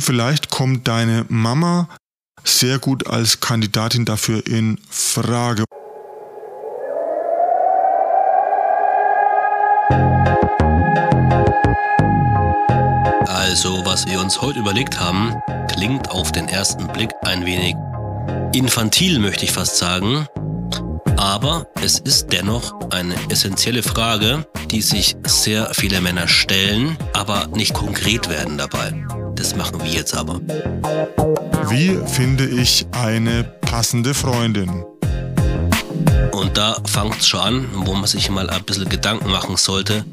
Vielleicht kommt deine Mama sehr gut als Kandidatin dafür in Frage. Also, was wir uns heute überlegt haben, klingt auf den ersten Blick ein wenig infantil, möchte ich fast sagen. Aber es ist dennoch eine essentielle Frage, die sich sehr viele Männer stellen, aber nicht konkret werden dabei. Das machen wir jetzt aber. Wie finde ich eine passende Freundin? Und da fängt es schon an, wo man sich mal ein bisschen Gedanken machen sollte,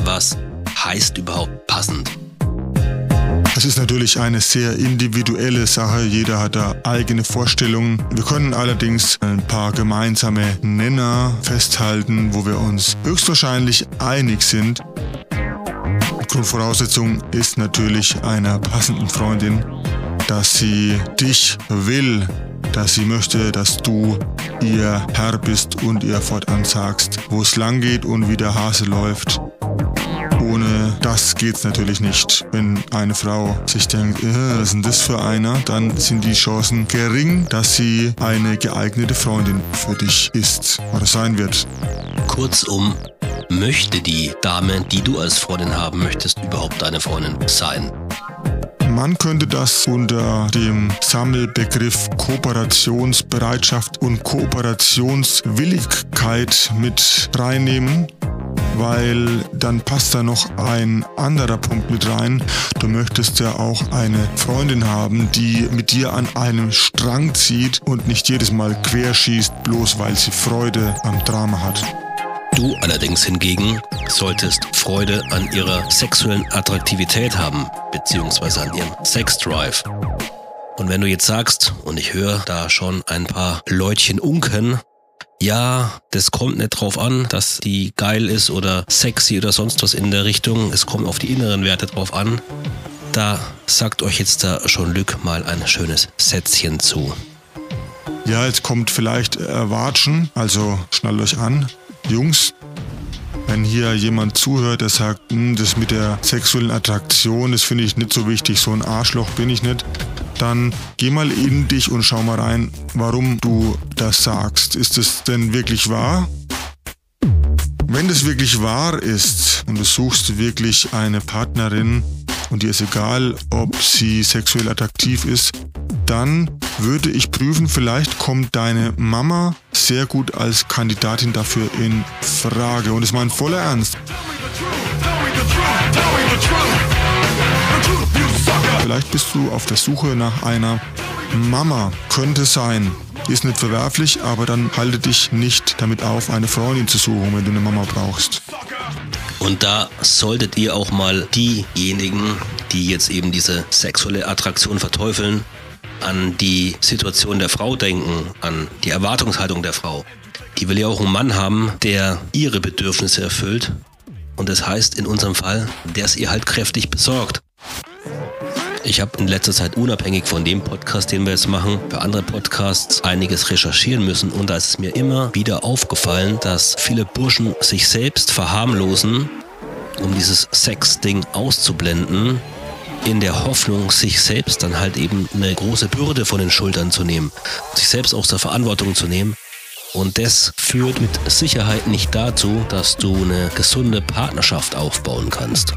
was heißt überhaupt passend? Das ist natürlich eine sehr individuelle Sache. Jeder hat da eigene Vorstellungen. Wir können allerdings ein paar gemeinsame Nenner festhalten, wo wir uns höchstwahrscheinlich einig sind. Grundvoraussetzung ist natürlich einer passenden Freundin, dass sie dich will, dass sie möchte, dass du ihr Herr bist und ihr fortan sagst, wo es lang geht und wie der Hase läuft. Ohne das geht's natürlich nicht. Wenn eine Frau sich denkt, äh, was ist denn das für einer, dann sind die Chancen gering, dass sie eine geeignete Freundin für dich ist oder sein wird. Kurzum, möchte die Dame, die du als Freundin haben möchtest, überhaupt deine Freundin sein? Man könnte das unter dem Sammelbegriff Kooperationsbereitschaft und Kooperationswilligkeit mit reinnehmen weil dann passt da noch ein anderer Punkt mit rein. Du möchtest ja auch eine Freundin haben, die mit dir an einem Strang zieht und nicht jedes Mal querschießt, bloß weil sie Freude am Drama hat. Du allerdings hingegen solltest Freude an ihrer sexuellen Attraktivität haben, beziehungsweise an ihrem Sexdrive. Und wenn du jetzt sagst, und ich höre da schon ein paar Leutchen unken, ja, das kommt nicht drauf an, dass die geil ist oder sexy oder sonst was in der Richtung. Es kommt auf die inneren Werte drauf an. Da sagt euch jetzt da schon Lück mal ein schönes Sätzchen zu. Ja, jetzt kommt vielleicht Erwatschen, also schnallt euch an. Jungs, wenn hier jemand zuhört, der sagt, hm, das mit der sexuellen Attraktion, das finde ich nicht so wichtig, so ein Arschloch bin ich nicht, dann geh mal in dich und schau mal rein, warum du das sagst. Ist es denn wirklich wahr? Wenn das wirklich wahr ist und du suchst wirklich eine Partnerin und dir ist egal, ob sie sexuell attraktiv ist, dann würde ich prüfen, vielleicht kommt deine Mama sehr gut als Kandidatin dafür in Frage. Und es mein voller Ernst. Vielleicht bist du auf der Suche nach einer Mama. Könnte sein. Ist nicht verwerflich, aber dann halte dich nicht damit auf, eine Freundin zu suchen, wenn du eine Mama brauchst. Und da solltet ihr auch mal diejenigen, die jetzt eben diese sexuelle Attraktion verteufeln, an die Situation der Frau denken, an die Erwartungshaltung der Frau. Die will ja auch einen Mann haben, der ihre Bedürfnisse erfüllt. Und das heißt in unserem Fall, der es ihr halt kräftig besorgt. Ich habe in letzter Zeit unabhängig von dem Podcast, den wir jetzt machen, für andere Podcasts einiges recherchieren müssen und da ist es mir immer wieder aufgefallen, dass viele Burschen sich selbst verharmlosen, um dieses Sex-Ding auszublenden, in der Hoffnung, sich selbst dann halt eben eine große Bürde von den Schultern zu nehmen, sich selbst aus der Verantwortung zu nehmen. Und das führt mit Sicherheit nicht dazu, dass du eine gesunde Partnerschaft aufbauen kannst.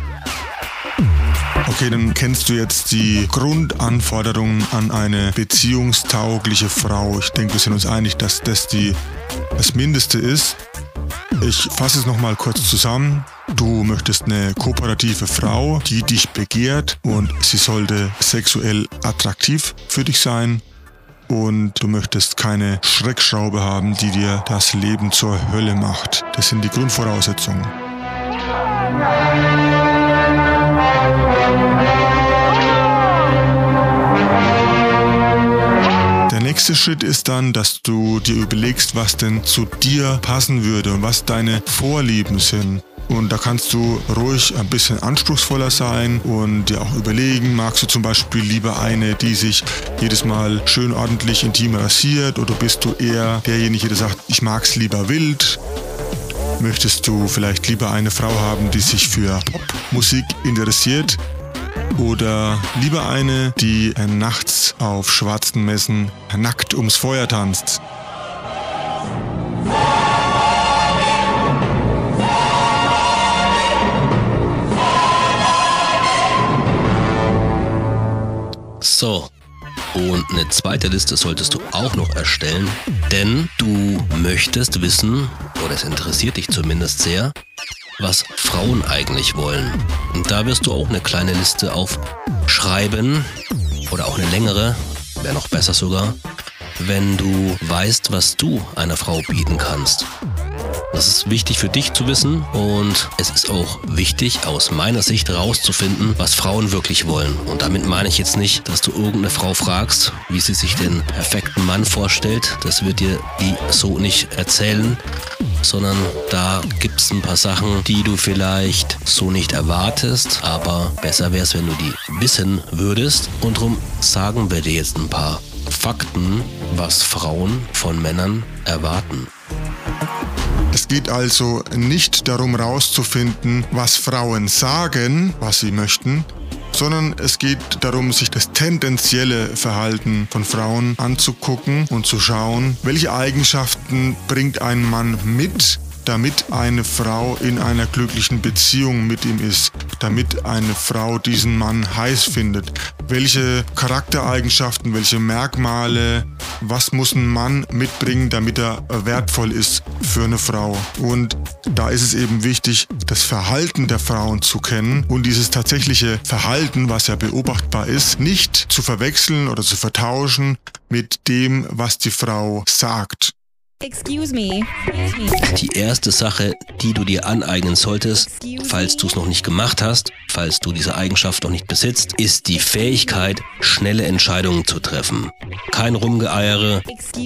Okay, dann kennst du jetzt die Grundanforderungen an eine beziehungstaugliche Frau. Ich denke, wir sind uns einig, dass das die, das Mindeste ist. Ich fasse es nochmal kurz zusammen. Du möchtest eine kooperative Frau, die dich begehrt und sie sollte sexuell attraktiv für dich sein. Und du möchtest keine Schreckschraube haben, die dir das Leben zur Hölle macht. Das sind die Grundvoraussetzungen. Der nächste Schritt ist dann, dass du dir überlegst, was denn zu dir passen würde und was deine Vorlieben sind. Und da kannst du ruhig ein bisschen anspruchsvoller sein und dir auch überlegen, magst du zum Beispiel lieber eine, die sich jedes Mal schön ordentlich intim rasiert oder bist du eher derjenige, der sagt, ich mag's lieber wild? Möchtest du vielleicht lieber eine Frau haben, die sich für Popmusik interessiert? Oder lieber eine, die nachts auf schwarzen Messen nackt ums Feuer tanzt? So, und eine zweite Liste solltest du auch noch erstellen, denn du möchtest wissen, oder es interessiert dich zumindest sehr, was Frauen eigentlich wollen. Und da wirst du auch eine kleine Liste aufschreiben oder auch eine längere, wäre noch besser sogar, wenn du weißt, was du einer Frau bieten kannst. Das ist wichtig für dich zu wissen und es ist auch wichtig aus meiner Sicht herauszufinden, was Frauen wirklich wollen. Und damit meine ich jetzt nicht, dass du irgendeine Frau fragst, wie sie sich den perfekten Mann vorstellt. Das wird dir die so nicht erzählen, sondern da gibt es ein paar Sachen, die du vielleicht so nicht erwartest, aber besser wäre es, wenn du die wissen würdest. Und darum sagen wir dir jetzt ein paar Fakten, was Frauen von Männern erwarten. Es geht also nicht darum herauszufinden, was Frauen sagen, was sie möchten, sondern es geht darum, sich das tendenzielle Verhalten von Frauen anzugucken und zu schauen, welche Eigenschaften bringt ein Mann mit, damit eine Frau in einer glücklichen Beziehung mit ihm ist, damit eine Frau diesen Mann heiß findet. Welche Charaktereigenschaften, welche Merkmale, was muss ein Mann mitbringen, damit er wertvoll ist für eine Frau. Und da ist es eben wichtig, das Verhalten der Frauen zu kennen und dieses tatsächliche Verhalten, was ja beobachtbar ist, nicht zu verwechseln oder zu vertauschen mit dem, was die Frau sagt. Excuse me. Die erste Sache, die du dir aneignen solltest, falls du es noch nicht gemacht hast, falls du diese Eigenschaft noch nicht besitzt, ist die Fähigkeit, schnelle Entscheidungen zu treffen. Kein Rumgeeiere,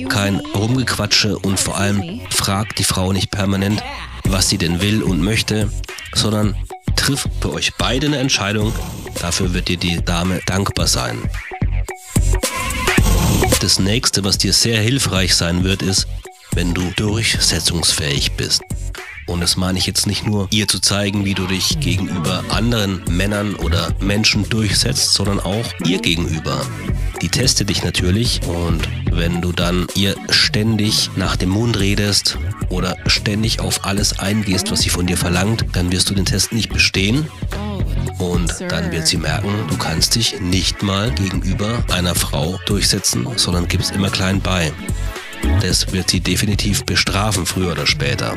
kein Rumgequatsche und vor allem frag die Frau nicht permanent, was sie denn will und möchte, sondern triff bei euch beide eine Entscheidung. Dafür wird dir die Dame dankbar sein. Das nächste, was dir sehr hilfreich sein wird, ist, wenn du durchsetzungsfähig bist. Und das meine ich jetzt nicht nur, ihr zu zeigen, wie du dich gegenüber anderen Männern oder Menschen durchsetzt, sondern auch ihr gegenüber. Die testet dich natürlich und wenn du dann ihr ständig nach dem Mund redest oder ständig auf alles eingehst, was sie von dir verlangt, dann wirst du den Test nicht bestehen und dann wird sie merken, du kannst dich nicht mal gegenüber einer Frau durchsetzen, sondern gibst immer klein bei. Das wird sie definitiv bestrafen, früher oder später.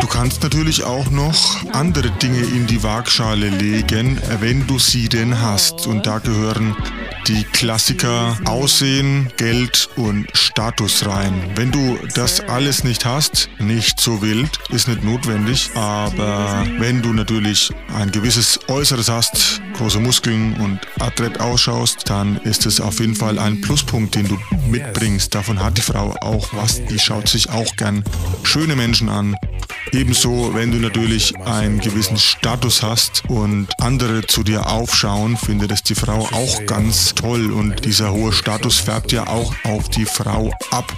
Du kannst natürlich auch noch andere Dinge in die Waagschale legen, wenn du sie denn hast. Und da gehören die Klassiker Aussehen, Geld und Status rein. Wenn du das alles nicht hast, nicht so wild, ist nicht notwendig, aber wenn du natürlich ein gewisses Äußeres hast, große Muskeln und adrett ausschaust, dann ist es auf jeden Fall ein Pluspunkt, den du mitbringst. Davon hat die Frau auch was. Die schaut sich auch gern schöne Menschen an. Ebenso, wenn du natürlich einen gewissen Status hast und andere zu dir aufschauen, findet es die Frau auch ganz toll und dieser hohe Status färbt ja auch auf die Frau ab.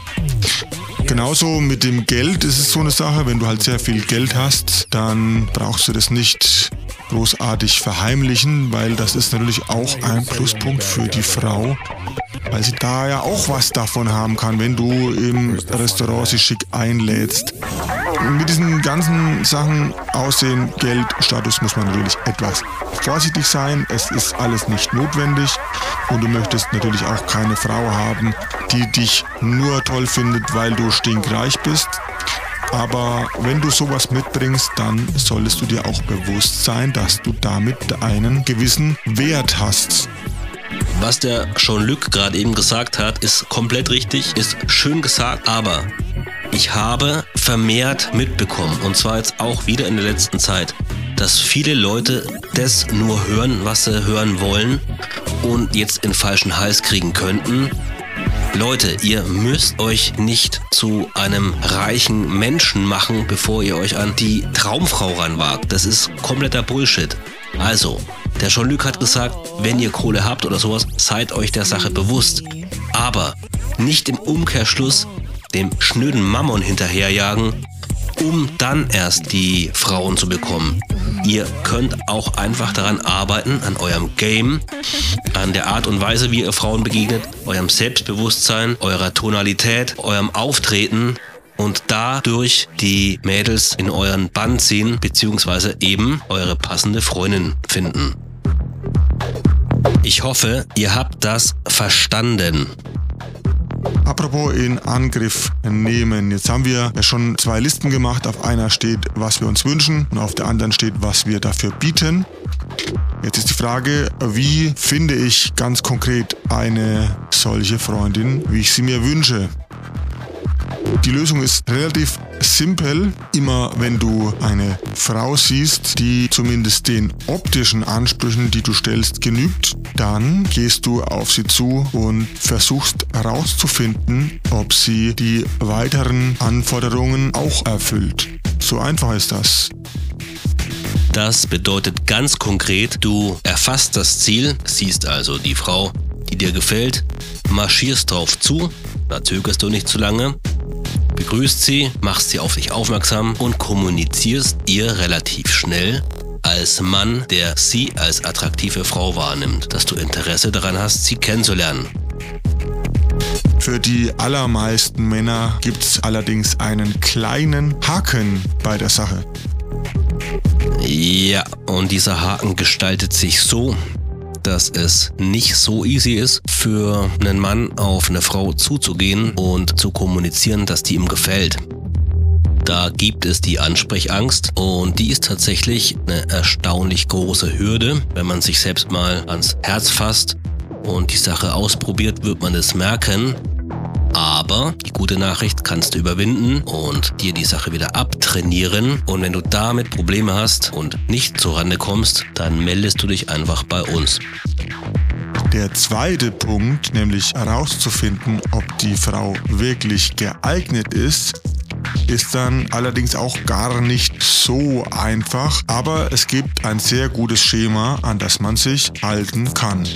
Genauso mit dem Geld ist es so eine Sache, wenn du halt sehr viel Geld hast, dann brauchst du das nicht großartig verheimlichen, weil das ist natürlich auch ein Pluspunkt für die Frau, weil sie da ja auch was davon haben kann, wenn du im Restaurant sie schick einlädst. Mit diesen ganzen Sachen, Aussehen, Geld, Status muss man natürlich etwas vorsichtig sein. Es ist alles nicht notwendig und du möchtest natürlich auch keine Frau haben, die dich nur toll findet, weil du stinkreich bist. Aber wenn du sowas mitbringst, dann solltest du dir auch bewusst sein, dass du damit einen gewissen Wert hast. Was der Jean-Luc gerade eben gesagt hat, ist komplett richtig, ist schön gesagt, aber ich habe vermehrt mitbekommen, und zwar jetzt auch wieder in der letzten Zeit, dass viele Leute das nur hören, was sie hören wollen und jetzt in falschen Hals kriegen könnten. Leute, ihr müsst euch nicht zu einem reichen Menschen machen, bevor ihr euch an die Traumfrau ranwagt. Das ist kompletter Bullshit. Also, der Jean-Luc hat gesagt, wenn ihr Kohle habt oder sowas, seid euch der Sache bewusst. Aber nicht im Umkehrschluss dem schnöden Mammon hinterherjagen, um dann erst die Frauen zu bekommen. Ihr könnt auch einfach daran arbeiten, an eurem Game, an der Art und Weise, wie ihr Frauen begegnet, eurem Selbstbewusstsein, eurer Tonalität, eurem Auftreten und dadurch die Mädels in euren Bann ziehen, beziehungsweise eben eure passende Freundin finden. Ich hoffe, ihr habt das verstanden. Apropos in Angriff nehmen. Jetzt haben wir ja schon zwei Listen gemacht. Auf einer steht, was wir uns wünschen und auf der anderen steht, was wir dafür bieten. Jetzt ist die Frage, wie finde ich ganz konkret eine solche Freundin, wie ich sie mir wünsche? Die Lösung ist relativ simpel. Immer wenn du eine Frau siehst, die zumindest den optischen Ansprüchen, die du stellst, genügt, dann gehst du auf sie zu und versuchst herauszufinden, ob sie die weiteren Anforderungen auch erfüllt. So einfach ist das. Das bedeutet ganz konkret, du erfasst das Ziel, siehst also die Frau, die dir gefällt, marschierst drauf zu, da zögerst du nicht zu lange, begrüßt sie, machst sie auf dich aufmerksam und kommunizierst ihr relativ schnell als Mann, der sie als attraktive Frau wahrnimmt, dass du Interesse daran hast, sie kennenzulernen. Für die allermeisten Männer gibt es allerdings einen kleinen Haken bei der Sache. Ja, und dieser Haken gestaltet sich so, dass es nicht so easy ist, für einen Mann auf eine Frau zuzugehen und zu kommunizieren, dass die ihm gefällt. Da gibt es die Ansprechangst und die ist tatsächlich eine erstaunlich große Hürde. Wenn man sich selbst mal ans Herz fasst und die Sache ausprobiert, wird man es merken. Aber die gute Nachricht kannst du überwinden und dir die Sache wieder abtrainieren. Und wenn du damit Probleme hast und nicht zurande kommst, dann meldest du dich einfach bei uns. Der zweite Punkt, nämlich herauszufinden, ob die Frau wirklich geeignet ist, ist dann allerdings auch gar nicht so einfach, aber es gibt ein sehr gutes Schema, an das man sich halten kann.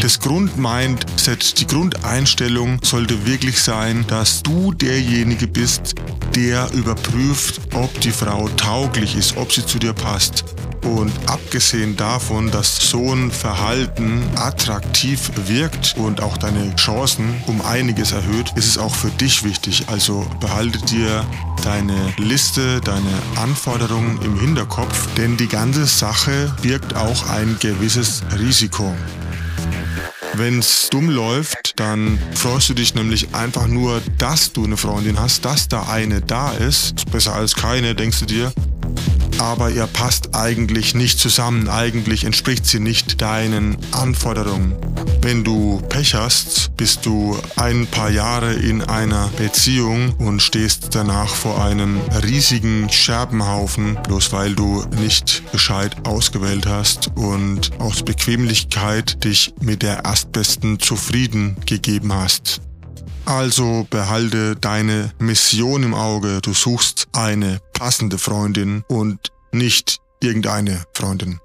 Das Grundmindset, die Grundeinstellung sollte wirklich sein, dass du derjenige bist, der überprüft, ob die Frau tauglich ist, ob sie zu dir passt. Und abgesehen davon, dass so ein Verhalten attraktiv wirkt und auch deine Chancen um einiges erhöht, ist es auch für dich wichtig. Also behalte dir deine Liste, deine Anforderungen im Hinterkopf, denn die ganze Sache birgt auch ein gewisses Risiko. Wenn es dumm läuft, dann freust du dich nämlich einfach nur, dass du eine Freundin hast, dass da eine da ist. Besser als keine, denkst du dir aber ihr passt eigentlich nicht zusammen, eigentlich entspricht sie nicht deinen Anforderungen. Wenn du Pech hast, bist du ein paar Jahre in einer Beziehung und stehst danach vor einem riesigen Scherbenhaufen, bloß weil du nicht Bescheid ausgewählt hast und aus Bequemlichkeit dich mit der erstbesten zufrieden gegeben hast. Also behalte deine Mission im Auge. Du suchst eine passende Freundin und nicht irgendeine Freundin.